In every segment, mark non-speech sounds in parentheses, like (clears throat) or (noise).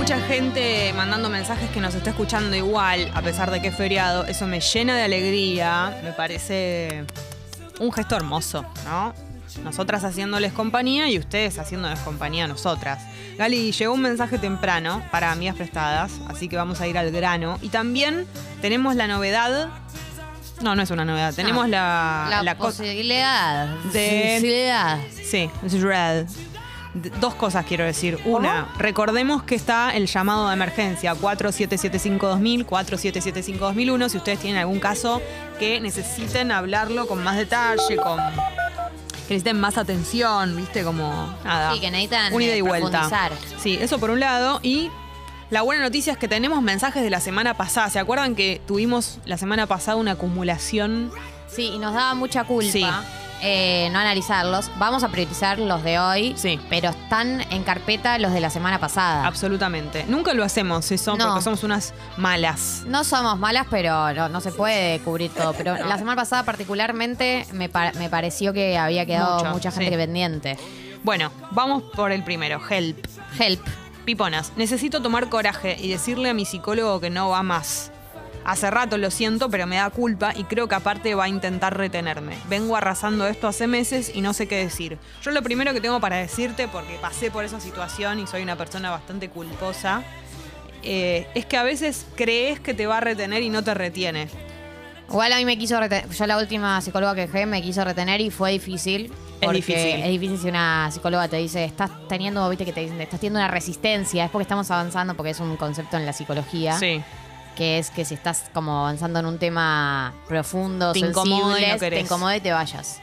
mucha gente mandando mensajes que nos está escuchando igual, a pesar de que es feriado. Eso me llena de alegría. Me parece un gesto hermoso, ¿no? Nosotras haciéndoles compañía y ustedes haciéndoles compañía a nosotras. Gali, llegó un mensaje temprano para amigas prestadas, así que vamos a ir al grano. Y también tenemos la novedad. No, no es una novedad. Tenemos la, La, co- posibilidad. de- Posibilidad. Sí, es red. Dos cosas quiero decir. Una, recordemos que está el llamado de emergencia 4775-2000, 4775-2001. Si ustedes tienen algún caso que necesiten hablarlo con más detalle, con que necesiten más atención, ¿viste? Como nada. Sí, que necesitan, un ida y eh, vuelta. Sí, eso por un lado. Y la buena noticia es que tenemos mensajes de la semana pasada. ¿Se acuerdan que tuvimos la semana pasada una acumulación? Sí, y nos daba mucha culpa Sí. Eh, no analizarlos. Vamos a priorizar los de hoy, Sí. pero están en carpeta los de la semana pasada. Absolutamente. Nunca lo hacemos eso No. porque somos unas malas. No somos malas, pero no, no se puede cubrir todo. Pero (laughs) la semana pasada particularmente me, pa- me pareció que había quedado Mucho, mucha gente sí. pendiente. Bueno, vamos por el primero. Help. Help. Piponas, necesito tomar coraje y decirle a mi psicólogo que no va más. Hace rato lo siento, pero me da culpa y creo que aparte va a intentar retenerme. Vengo arrasando esto hace meses y no sé qué decir. Yo lo primero que tengo para decirte, porque pasé por esa situación y soy una persona bastante culposa, eh, es que a veces crees que te va a retener y no te retiene. Igual a mí me quiso retener. Yo la última psicóloga que dejé me quiso retener y fue difícil. Es porque difícil. Es difícil si una psicóloga te dice, estás teniendo, viste que te dicen, estás teniendo una resistencia. Es porque estamos avanzando, porque es un concepto en la psicología. Sí. Que es que si estás como avanzando en un tema profundo, Te incomoda y sensible, no querés. te y te vayas.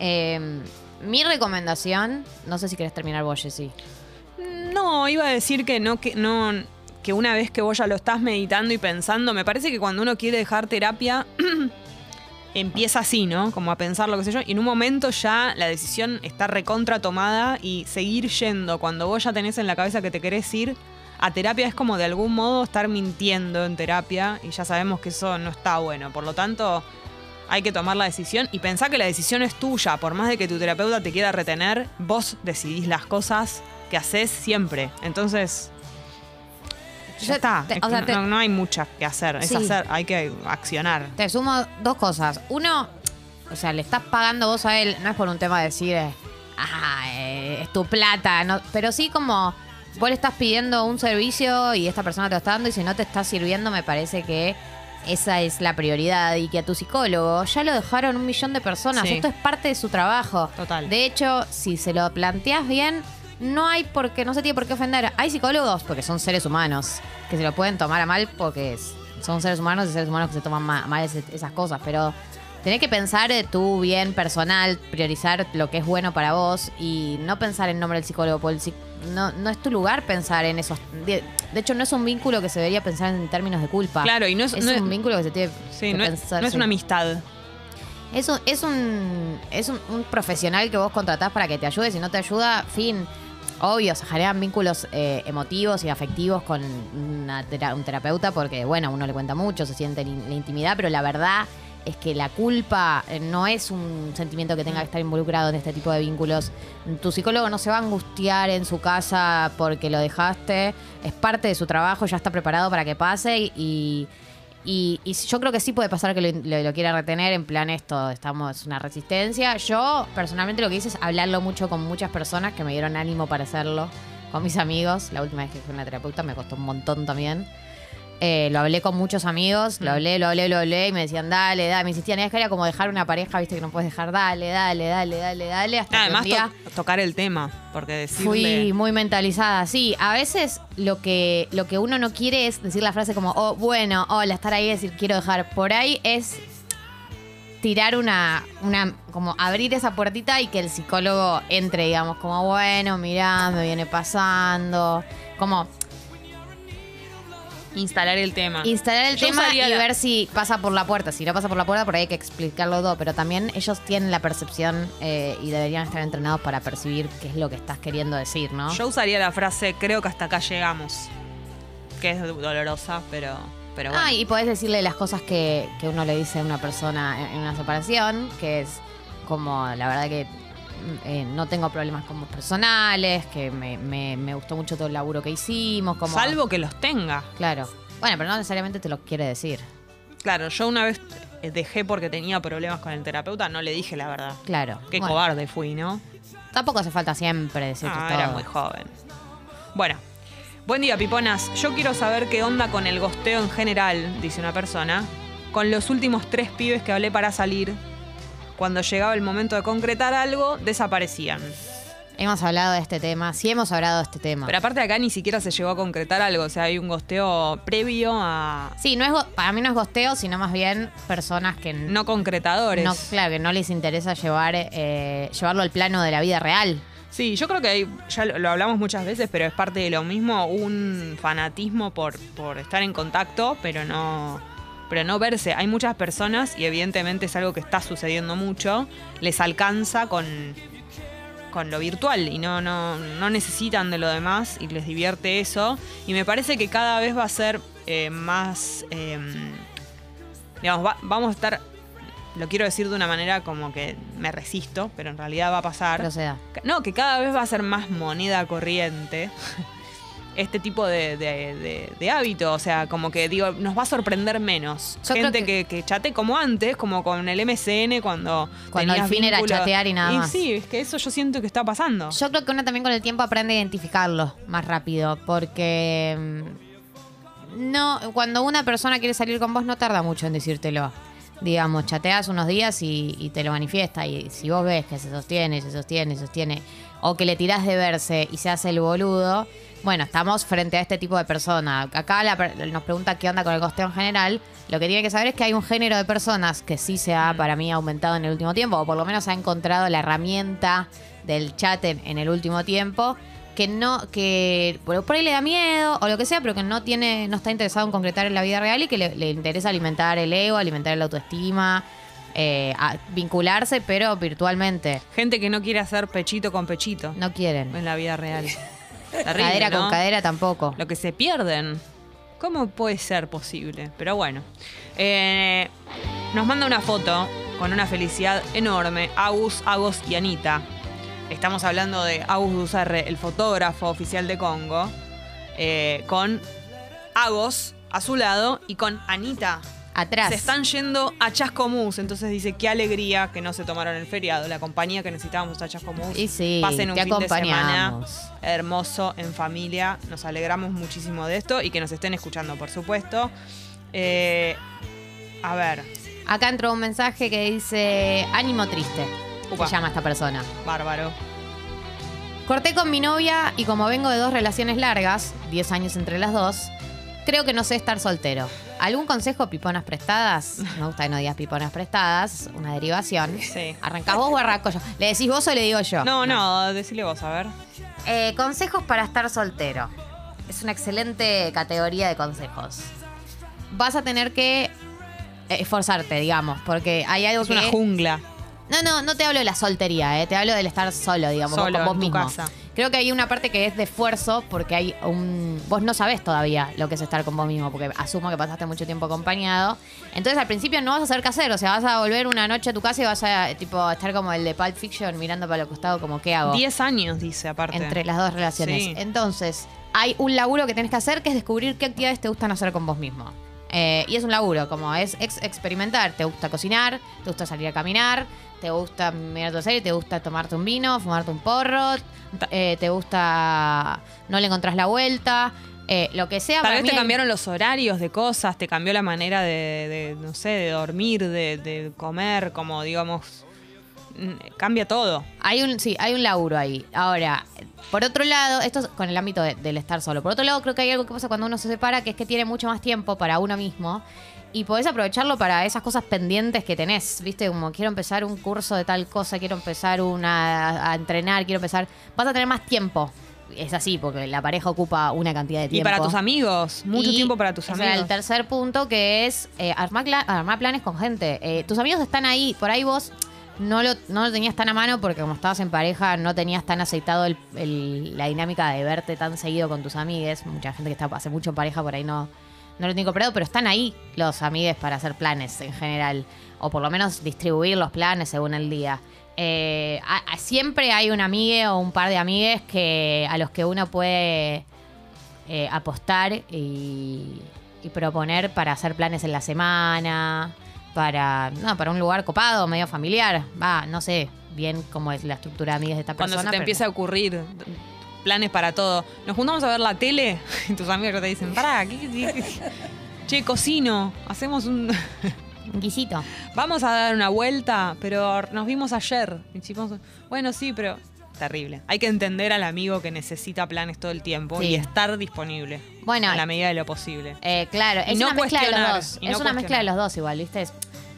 Eh, mi recomendación, no sé si querés terminar vos, Jessy. No, iba a decir que no, que no, que una vez que vos ya lo estás meditando y pensando, me parece que cuando uno quiere dejar terapia, (clears throat) empieza así, ¿no? Como a pensar lo que sé yo, y en un momento ya la decisión está recontra tomada y seguir yendo cuando vos ya tenés en la cabeza que te querés ir. A terapia es como de algún modo estar mintiendo en terapia y ya sabemos que eso no está bueno. Por lo tanto, hay que tomar la decisión y pensar que la decisión es tuya. Por más de que tu terapeuta te quiera retener, vos decidís las cosas que haces siempre. Entonces, ya está. te- o sea, no, te- no hay mucho que hacer. Es hacer, hay que accionar. Te sumo dos cosas. Uno, o sea, le estás pagando vos a él, no es por un tema de decir, eh, ah, eh, es tu plata, no, pero sí como vos le estás pidiendo un servicio y esta persona te lo está dando y si no te está sirviendo, me parece que esa es la prioridad y que a tu psicólogo ya lo dejaron un millón de personas. Sí. Esto es parte de su trabajo. Total. De hecho, si se lo planteas bien, no hay por qué, no se tiene por qué ofender. Hay psicólogos porque son seres humanos que se lo pueden tomar a mal porque son seres humanos y seres humanos que se toman ma- mal esas cosas. Pero tenés que pensar de tu bien personal, priorizar lo que es bueno para vos y no pensar en nombre del psicólogo. Porque el psic- no, no es tu lugar pensar en esos. De, de hecho, no es un vínculo que se debería pensar en términos de culpa. Claro, y no es- es no es- un vínculo que se tiene Sí, que no es, pensar. no es una amistad. Es un, es un, es un, un profesional que vos contratás para que te ayude. Si no te ayuda, fin. Obvio, se generan vínculos eh, emotivos y afectivos con una un terapeuta porque, bueno, uno le cuenta mucho, se siente en la intimidad, pero la verdad es que la culpa eh, no es un sentimiento que tenga que estar involucrado en este tipo de vínculos. Tu psicólogo no se va a angustiar en su casa porque lo dejaste. Es parte de su trabajo, ya está preparado para que pase y, y, yo creo que sí puede pasar que lo, lo- lo quiera retener en plan esto, estamos una resistencia. Yo personalmente lo que hice es hablarlo mucho con muchas personas que me dieron ánimo para hacerlo, con mis amigos. La última vez que fui a una terapeuta me costó un montón también. Eh, lo hablé con muchos amigos, lo hablé, lo hablé, lo hablé y me decían, dale, dale. Me insistían, es que era como dejar una pareja, viste que no puedes dejar, dale, dale, dale, dale, dale. Hasta Además, que un día to- tocar el tema, porque decirle... fui muy mentalizada. Sí, a veces lo que, lo que uno no quiere es decir la frase como, oh, bueno, hola, estar ahí y decir quiero dejar. Por ahí es tirar una, una, como abrir esa puertita y que el psicólogo entre, digamos, como, bueno, mirá, me viene pasando. Como Instalar el tema. instalar el Yo tema y la- ver si pasa por la puerta. Si no pasa por la puerta, por ahí hay que explicarlo todo. Pero también ellos tienen la percepción eh, y deberían estar entrenados para percibir qué es lo que estás queriendo decir, ¿no? Yo usaría la frase, creo que hasta acá llegamos. Que es dolorosa, pero, pero bueno. Ah, y podés decirle las cosas que, que uno le dice a una persona en en una separación, que es como, la verdad que eh, no tengo problemas como personales, que me, me- me gustó mucho todo el laburo que hicimos. Como, Salvo que los tenga. Claro. Bueno, pero no necesariamente te lo quiere decir. Claro, yo una vez eh, dejé porque tenía problemas con el terapeuta, no le dije la verdad. Claro. Qué Bueno, cobarde fui, ¿no? Tampoco hace falta siempre decir Ah, todo. era muy joven. Bueno, buen día, piponas. Yo quiero saber qué onda con el gosteo en general, dice una persona. Con los últimos tres pibes que hablé para salir, cuando llegaba el momento de concretar algo, desaparecían. Hemos hablado de este tema, sí hemos hablado de este tema. Pero aparte acá ni siquiera se llegó a concretar algo, o sea, hay un gosteo previo a sí, no es para mí no es gosteo, sino más bien personas que no concretadores. no, claro, que no les interesa llevar eh, llevarlo al plano de la vida real. Sí, yo creo que hay, ya lo, lo hablamos muchas veces, pero es parte de lo mismo, un fanatismo por, por estar en contacto, pero no, pero no verse. Hay muchas personas, y evidentemente es algo que está sucediendo mucho, les alcanza con, con lo virtual y no, no, no necesitan de lo demás y les divierte eso. Y me parece que cada vez va a ser eh, más, eh, digamos, va- vamos a estar, lo quiero decir de una manera como que me resisto, pero en realidad va a pasar. Proceda. No, que cada vez va a ser más moneda corriente (laughs) este tipo de, de- de- de hábito. O sea, como que digo, nos va a sorprender menos. Yo Gente que, que chate como antes, como con el MCN cuando. Cuando al fin era chatear y nada más. sí, es que eso yo siento que está pasando. Yo creo que uno también con el tiempo aprende a identificarlo más rápido, porque mm, no, cuando una persona quiere salir con vos no tarda mucho en decírtelo. Digamos, chateas unos días y, y te lo manifiesta. Y si vos ves que se sostiene, se sostiene, se sostiene, o que le tirás de verse y se hace el boludo, bueno, estamos frente a este tipo de persona. Acá la per- nos pregunta qué onda con el costeo en general. Lo que tiene que saber es que hay un género de personas que sí se ha, para mí, aumentado en el último tiempo, o por lo menos ha encontrado la herramienta del chat en, en el último tiempo, que no, que por, por ahí le da miedo o lo que sea, pero que no tiene, no está interesado en concretar en la vida real y que le, le interesa alimentar el ego, alimentar la autoestima, eh, a- vincularse, pero virtualmente. Gente que no quiere hacer pechito con pechito No quieren. en la vida real. (laughs) Terrible, cadera ¿no? con cadera tampoco. Lo que se pierden. ¿Cómo puede ser posible? Pero bueno. Eh, nos manda una foto con una felicidad enorme. Agus, Agos y Anita. Estamos hablando de Agus Duzarre, el fotógrafo oficial de Congo. eh, con Agos a su lado y con Anita. Atrás. Se están yendo a Chascomús. Entonces dice, qué alegría que no se tomaron el feriado. La compañía que necesitábamos a Chascomús. Y sí, Pasen un te fin de semana acompañamos. hermoso en familia. Nos alegramos muchísimo de esto y que nos estén escuchando, por supuesto. Eh, a ver, Acá entró un mensaje que dice ánimo triste. Upa. Se llama esta persona. bárbaro. Corté con mi novia y como vengo de dos relaciones largas, 10 años entre las dos, creo que no sé estar soltero. ¿Algún consejo, piponas prestadas? Me gusta que no digas piponas prestadas, una derivación. Sí. ¿Arrancás vos o arranco yo? ¿Le decís vos o le digo yo? No, no, decile vos, a ver. Eh, consejos para estar soltero. Es una excelente categoría de consejos. Vas a tener que esforzarte, digamos, porque hay algo Es que... una jungla. No, no, no te hablo de la soltería, eh, te hablo del estar solo, digamos, Solo, con vos en tu mismo. casa. Creo que hay una parte que es de esfuerzo porque hay un... Vos no sabés todavía lo que es estar con vos mismo, porque asumo que pasaste mucho tiempo acompañado. Entonces al principio no vas a qué hacer, o sea, vas a volver una noche a tu casa y vas a tipo estar como el de Pulp Fiction mirando para el costado como qué hago. 10 años, dice, aparte. entre las dos relaciones. Sí. Entonces, hay un laburo que tenés que hacer que es descubrir qué actividades te gustan hacer con vos mismo. Eh, y es un laburo, como es ex- experimentar. Te gusta cocinar, te gusta salir a caminar, te gusta mirar tu serie, te gusta tomarte un vino, fumarte un porro, eh, te gusta. no le encontrás la vuelta. eh, lo que sea. Tal para vez mí te hay- cambiaron los horarios de cosas, te cambió la manera de, de, no sé, de dormir, de, de comer, como digamos, cambia todo. Hay un, sí, hay un laburo ahí. Ahora, por otro lado, esto es con el ámbito de- del estar solo. Por otro lado, creo que hay algo que pasa cuando uno se separa, que es que tiene mucho más tiempo para uno mismo y podés aprovecharlo para esas cosas pendientes que tenés. Viste, como quiero empezar un curso de tal cosa, quiero empezar una, a entrenar, quiero empezar. Vas a tener más tiempo. Es así, porque la pareja ocupa una cantidad de Y tiempo. para tus amigos, mucho Y tiempo para tus ese era amigos. el tercer punto que es eh, armar, armar planes con gente. Eh, tus amigos están ahí, por ahí vos no lo, no lo tenías tan a mano porque como estabas en pareja no tenías tan aceitado la dinámica de verte tan seguido con tus amigues. Mucha gente que está hace mucho en pareja por ahí no, no lo tiene comprado, pero están ahí los amigues para hacer planes en general. O por lo menos distribuir los planes según el día. eh, siempre hay un amigue o un par de amigues que a los que uno puede eh, apostar y proponer para hacer planes en la semana, para, no, para un lugar copado, medio familiar. Va, no sé bien cómo es la estructura de amigues de esta Cuando persona. se te empieza a ocurrir planes para todo. Nos juntamos a ver la tele (laughs) y tus amigos te dicen, pará, ¿qué, qué- qué- che, cocino, hacemos un... (laughs) Un guisito. Vamos a dar una vuelta, pero nos vimos ayer. Bueno, sí, pero... Terrible. Hay que entender al amigo que necesita planes todo el tiempo Sí. y estar disponible. Bueno, en la medida de lo posible. Eh, claro, Y es no una mezcla de los dos. Es no una mezcla de los dos igual, ¿viste?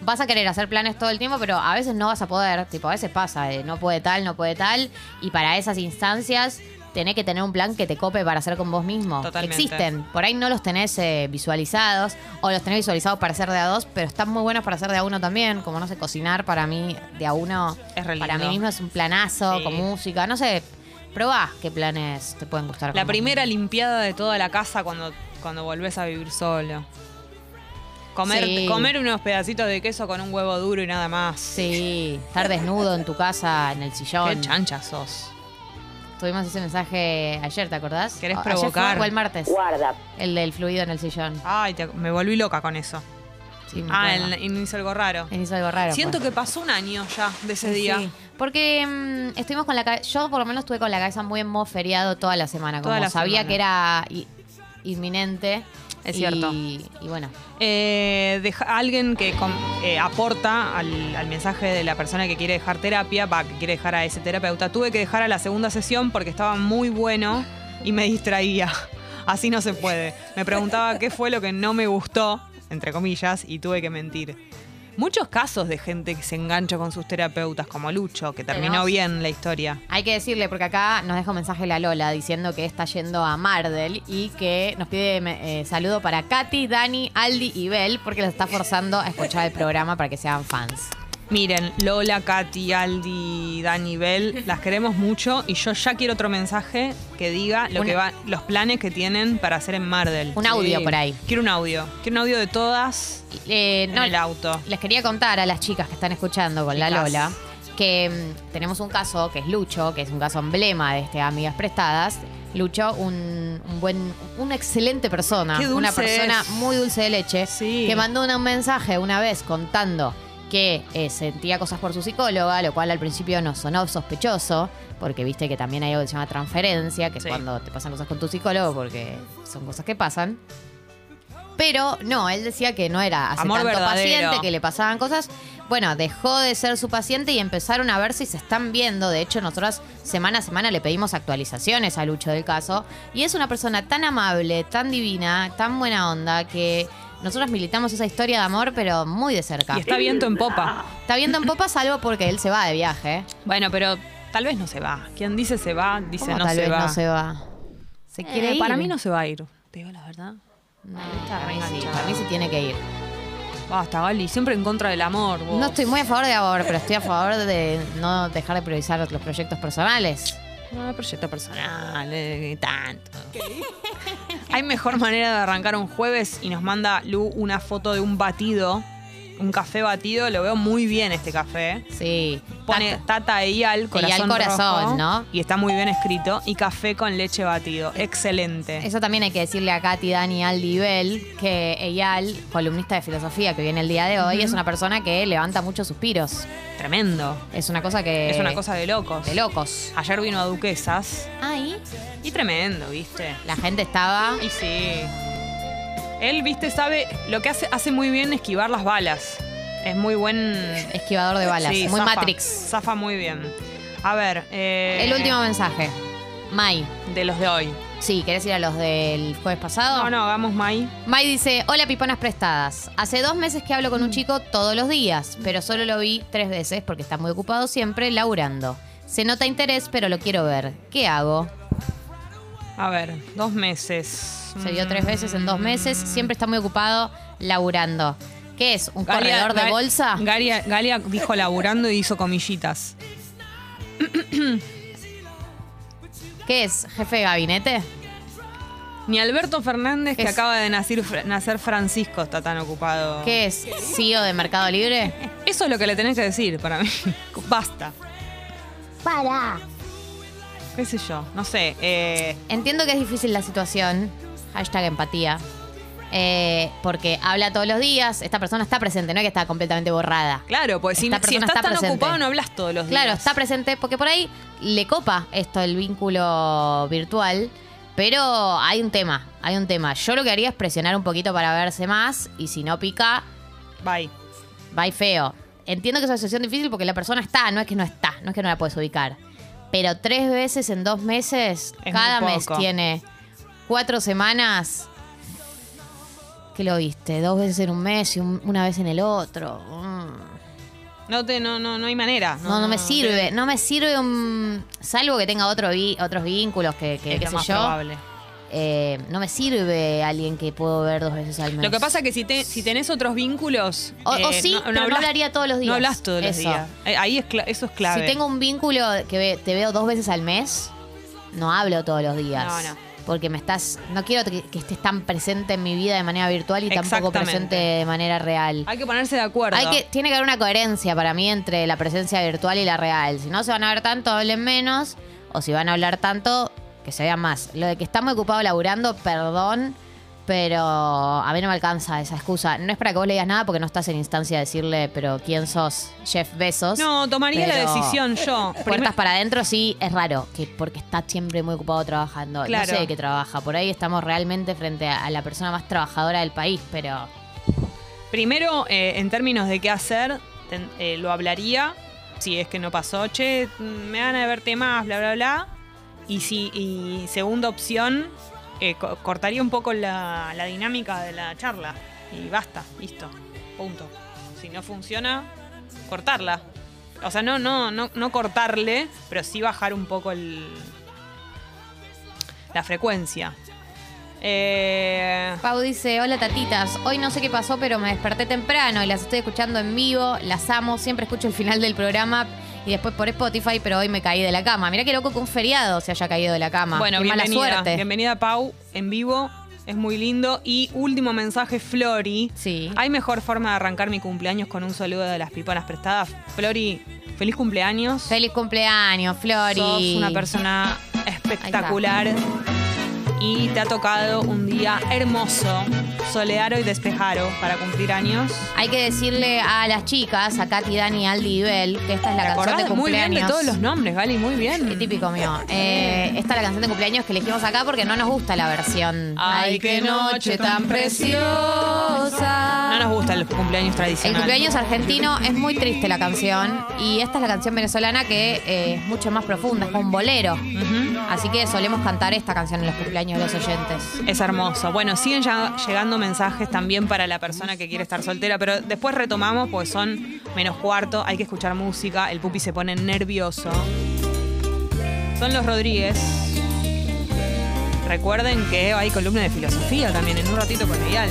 Vas a querer hacer planes todo el tiempo, pero a veces no vas a poder. Tipo, a veces pasa, eh, no puede tal, no puede tal. Y para esas instancias tenés que tener un plan que te cope para hacer con vos mismo. Totalmente. Existen. Por ahí no los tenés eh, visualizados o los tenés visualizados para hacer de a dos, pero están muy buenos para hacer de a uno también. Como no sé, cocinar para mí de a uno. Es re Para mí mismo es un planazo, Sí. con música. No sé, probá qué planes te pueden gustar. La primera limpiada de toda la casa cuando, cuando volvés a vivir solo. Comer, Sí. comer unos pedacitos de queso con un huevo duro y nada más. Sí, estar desnudo en tu casa, en el sillón. Qué chancha sos. Tuvimos ese mensaje ayer, ¿te acordás? ¿Querés O- ayer fue- provocar? el martes. Guarda. El del fluido en el sillón. Ay, te- me volví loca con eso. Sí, me Ah, el, y hizo algo raro. Hizo algo raro. Siento pues. que pasó un año ya de ese día. Sí, porque mm, estuvimos con la cabeza. Yo, por lo menos, estuve con la cabeza muy en modo feriado toda la semana. Como Toda la sabía semana. que era inminente. Es cierto. Y bueno, Eh, deja- alguien que eh, aporta al, al mensaje de la persona que quiere dejar terapia, va, que quiere dejar a ese terapeuta. Tuve que dejar a la segunda sesión porque estaba muy bueno y me distraía. (laughs) Así no se puede. Me preguntaba qué fue lo que no me gustó, entre comillas, y tuve que mentir. Muchos casos de gente que se engancha con sus terapeutas, como Lucho, que terminó Tenemos- bien la historia. hay que decirle, porque acá nos deja un mensaje la Lola diciendo que está yendo a Mardel y que nos pide eh, saludo para Katy, Dani, Aldi y Bel, porque los está forzando a escuchar el programa para que sean fans. Miren, Lola, Katy, Aldi, Dani, Bell, las queremos mucho y yo ya quiero otro mensaje que diga lo Una- que va, los planes que tienen para hacer en Mardel. Un audio por ahí. Quiero un audio. Quiero un audio de todas Eh, en no, el auto. Les quería contar a las chicas que están escuchando con la Chicas. Lola que mm, tenemos un caso que es Lucho, que es un caso emblema de este Amigas Prestadas. Lucho, un, un buen, una excelente persona, Qué dulce una persona es. muy dulce de leche, Sí. que mandó una- un mensaje una vez contando que eh, sentía cosas por su psicóloga, lo cual al principio nos sonó sospechoso, porque viste que también hay algo que se llama transferencia, que Sí. es cuando te pasan cosas con tu psicólogo, porque son cosas que pasan. Pero no, él decía que no era hace Amor tanto verdadero. paciente, que le pasaban cosas. Bueno, dejó de ser su paciente y empezaron a ver si se están viendo. De hecho, nosotros semana a semana le pedimos actualizaciones a Lucho del caso. Y es una persona tan amable, tan divina, tan buena onda, que nosotros militamos esa historia de amor, pero muy de cerca. Y está viento en popa. Está viendo en popa, salvo porque él se va de viaje. Bueno, pero tal vez no se va. Quien dice se va, dice ¿Cómo no tal se vez va. no se va? Se quiere Eh, ir. Para mí no se va a ir. Te digo la verdad. No, Está para mí sí, para mí se tiene que ir. Basta, Gali. Siempre en contra del amor. vos. No estoy muy a favor de amor, pero estoy a favor de no dejar de priorizar los proyectos personales. No, proyecto personal, eh, tanto. Hay mejor manera de arrancar un jueves y nos manda Lu una foto de un batido, un café batido. Lo veo muy bien este café. Sí. Pone Tata- Tata Eyal, corazón, Eyal Corazón, rojo, ¿no? Y está muy bien escrito. Y café con leche batido. Excelente. Eso también hay que decirle a Katy, Dani, Aldi y Bel que Eyal, columnista de filosofía que viene el día de hoy, es una persona que levanta muchos suspiros. Tremendo. Es una cosa que. es una cosa de locos. de locos. Ayer vino a Duquesas. Ahí Y tremendo, ¿viste? la gente estaba. Y sí. Él, viste, sabe lo que hace, hace muy bien esquivar las balas. Es muy buen. Esquivador de balas. Sí, muy zafa, Matrix. Zafa muy bien. A ver. eh, El último mensaje. Mai. De los de hoy. Sí, ¿querés ir a los del jueves pasado? No, no, hagamos Mai. Mai dice, hola piponas prestadas. Hace dos meses que hablo con un chico todos los días, pero solo lo vi tres veces porque está muy ocupado siempre laburando. Se nota interés, pero lo quiero ver. ¿Qué hago? A ver, dos meses. Se vio tres veces en dos meses, siempre está muy ocupado laburando. ¿Qué es? ¿Un Galia- corredor de Gal- bolsa? Galia, Galia dijo laburando y hizo comillitas. ¿Qué es? ¿Jefe de gabinete? Ni Alberto Fernández, que Es- acaba de nacer, nacer Francisco, está tan ocupado. ¿Qué es? ¿CEO de Mercado Libre? Eso es lo que le tenés que decir para mí. (laughs) Basta. para. ¿Qué sé yo? No sé. eh, Entiendo que es difícil la situación. Hashtag empatía. Eh, porque habla todos los días. Esta persona está presente, no es que está completamente borrada. claro, pues si, si estás está tan presente. ocupado no hablas todos los días. Claro, está presente porque por ahí le copa esto el vínculo virtual, pero hay un tema, hay un tema. Yo lo que haría es presionar un poquito para verse más y si no pica, Bye. y feo. Entiendo que es una situación difícil porque la persona está, no es que no está, no es que no la puedes ubicar. Pero tres veces en dos meses, Es cada mes tiene cuatro semanas. ¿Qué lo viste? Dos veces en un mes y un- una vez en el otro. Mm. No, te, no, no, no hay manera. No, no me sirve. No me sirve un. Salvo que tenga otro vi- otros vínculos que, que Es qué lo sé más yo. probable. Eh, no me sirve alguien que puedo ver dos veces al mes. Lo que pasa es que si, te, si tenés otros vínculos. O- o eh, sí, pero no hablaría todos los días. No hablas todos los Eso. días. Eh, Ahí es eso es clave. Si tengo un vínculo que ve- te veo dos veces al mes, no hablo todos los días. No, no. Porque me estás. No quiero que, que estés tan presente en mi vida de manera virtual y tampoco presente de manera real. Hay que ponerse de acuerdo. Hay que, tiene que haber una coherencia para mí entre la presencia virtual y la real. Si no se van a ver tanto, hablen menos. O si van a hablar tanto, que se vean más. Lo de que está muy ocupado laburando, perdón. Pero a mí no me alcanza esa excusa. No es para que vos le digas nada porque no estás en instancia de decirle, pero ¿quién sos? Jeff Besos. No, tomaría la Pero decisión yo. (laughs) Puertas para adentro sí es raro, que porque está siempre muy ocupado trabajando. Claro. No sé de qué trabaja. Por ahí estamos realmente frente a, la persona más trabajadora del país, pero Primero, eh, en términos de qué hacer, ten- eh, lo hablaría. Si es que no pasó, che, me van a verte más, bla, bla, bla. Y, si, y segunda opción, eh, co- cortaría un poco la, la dinámica de la charla. Y basta, listo, punto. Si no funciona, cortarla. O sea, no, no, no, no cortarle, pero sí bajar un poco el, la frecuencia. Eh, Pau dice, hola tatitas, hoy no sé qué pasó, pero me desperté temprano y las estoy escuchando en vivo, las amo, siempre escucho el final del programa y después por Spotify, pero hoy me caí de la cama. Mirá qué loco que un feriado se haya caído de la cama. Bueno, qué mala suerte. Bienvenida, Pau, en vivo. Es muy lindo. Y último mensaje, Flori. Sí. ¿Hay mejor forma de arrancar mi cumpleaños con un saludo de las piponas prestadas? Flori, feliz cumpleaños. Feliz cumpleaños, Flori. Sos una persona espectacular. Y te ha tocado un día hermoso, soleado y despejado para cumplir años. Hay que decirle a las chicas, a Katy, Dani, Aldi y Bel, que esta es la ¿Te canción de muy bien cumpleaños. de todos los nombres, Gali? Muy bien. Eh, Típico mío. Eh, esta es la canción de cumpleaños que elegimos acá porque no nos gusta la versión. Ay, qué noche tan preciosa. No nos gustan los cumpleaños El tradicionales. cumpleaños argentino es muy triste la canción y esta es la canción venezolana que eh, es mucho más profunda, es como un bolero. Así que solemos cantar esta canción en los cumpleaños de los oyentes. Es hermoso. Bueno, siguen ya llegando mensajes también para la persona que quiere estar soltera, pero después retomamos porque son menos cuarto, hay que escuchar música, el pupi se pone nervioso. Son los Rodríguez. Recuerden que hay columna de filosofía también en un ratito con Eyal.